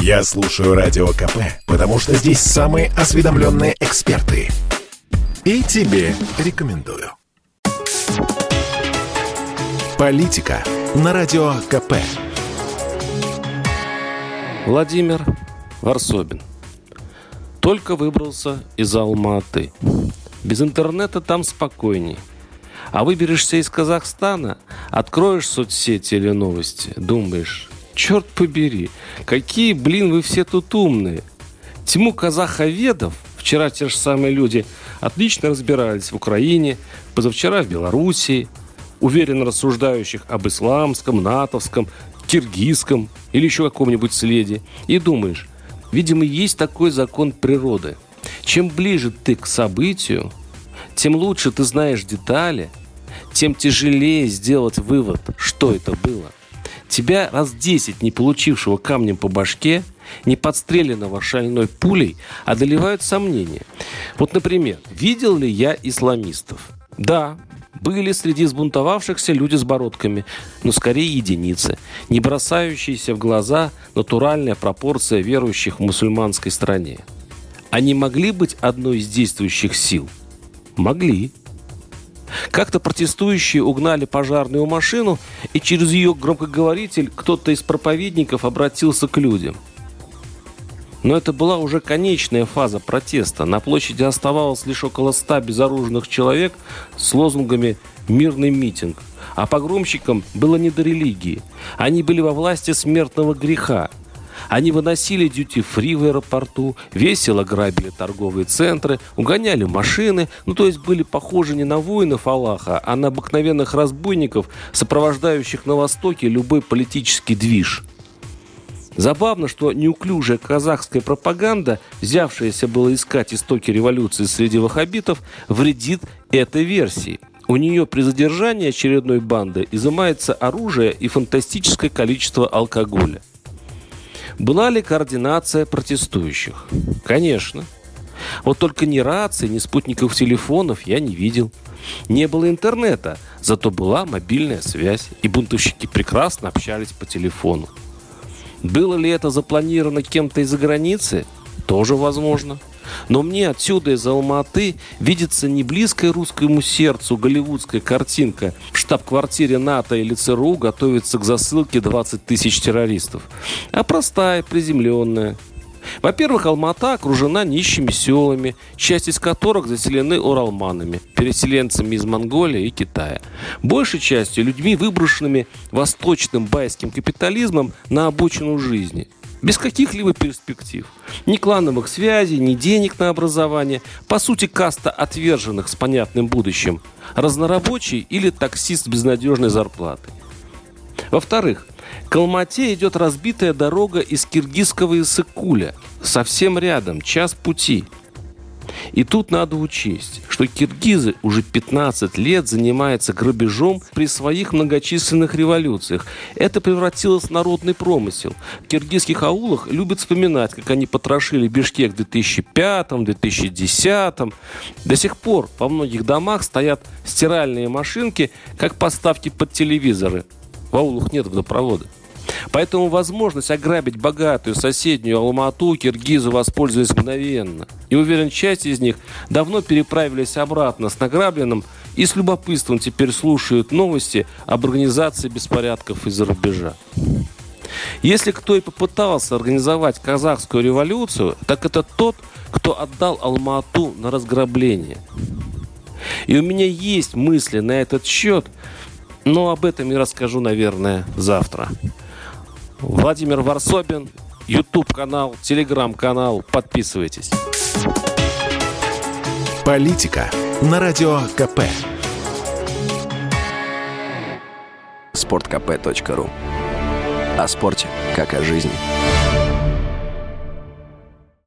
Я слушаю Радио КП, потому что здесь самые осведомленные эксперты. И тебе рекомендую. Политика на Радио КП. Владимир Варсобин. Только выбрался из Алматы. Без интернета там спокойней. А выберешься из Казахстана, откроешь соцсети или новости, думаешь, черт побери, какие, блин, вы все тут умные. Тьму казаховедов, вчера те же самые люди, отлично разбирались в Украине, позавчера в Белоруссии, уверенно рассуждающих об исламском, натовском, киргизском или еще каком-нибудь следе. И думаешь, видимо, есть такой закон природы. Чем ближе ты к событию, тем лучше ты знаешь детали, тем тяжелее сделать вывод, что это было. Тебя раз десять не получившего камнем по башке, не подстреленного шальной пулей, одолевают сомнения. Вот, например, видел ли я исламистов? Да, были среди сбунтовавшихся люди с бородками, но скорее единицы, не бросающиеся в глаза натуральная пропорция верующих в мусульманской стране. Они могли быть одной из действующих сил? Могли. Как-то протестующие угнали пожарную машину, и через ее громкоговоритель кто-то из проповедников обратился к людям. Но это была уже конечная фаза протеста. На площади оставалось лишь около ста безоружных человек с лозунгами «Мирный митинг». А погромщикам было не до религии. Они были во власти смертного греха – они выносили дьюти-фри в аэропорту, весело грабили торговые центры, угоняли машины, ну то есть были похожи не на воинов Аллаха, а на обыкновенных разбойников, сопровождающих на Востоке любой политический движ. Забавно, что неуклюжая казахская пропаганда, взявшаяся было искать истоки революции среди ваххабитов, вредит этой версии. У нее при задержании очередной банды изымается оружие и фантастическое количество алкоголя. Была ли координация протестующих? Конечно. Вот только ни рации, ни спутников телефонов я не видел. Не было интернета, зато была мобильная связь, и бунтовщики прекрасно общались по телефону. Было ли это запланировано кем-то из-за границы? Тоже возможно. Но мне отсюда из Алматы видится не близкая русскому сердцу голливудская картинка. В штаб-квартире НАТО или ЦРУ готовится к засылке 20 тысяч террористов. А простая, приземленная. Во-первых, Алмата окружена нищими селами, часть из которых заселены уралманами, переселенцами из Монголии и Китая. Большей частью людьми, выброшенными восточным байским капитализмом на обочину жизни – без каких-либо перспектив. Ни клановых связей, ни денег на образование. По сути, каста отверженных с понятным будущим. Разнорабочий или таксист без надежной зарплаты. Во-вторых, к Алмате идет разбитая дорога из Киргизского Иссыкуля. Совсем рядом, час пути – и тут надо учесть, что киргизы уже 15 лет занимаются грабежом при своих многочисленных революциях. Это превратилось в народный промысел. В киргизских аулах любят вспоминать, как они потрошили Бишкек в 2005-2010. До сих пор во многих домах стоят стиральные машинки, как поставки под телевизоры. В аулах нет водопровода. Поэтому возможность ограбить богатую соседнюю Алмату киргизы воспользовались мгновенно. И уверен, часть из них давно переправились обратно с награбленным и с любопытством теперь слушают новости об организации беспорядков из-за рубежа. Если кто и попытался организовать казахскую революцию, так это тот, кто отдал Алмату на разграбление. И у меня есть мысли на этот счет, но об этом я расскажу, наверное, завтра. Владимир Варсобин, YouTube канал, Telegram канал. Подписывайтесь. Политика на радио КП. Спорткп.ру О спорте, как о жизни.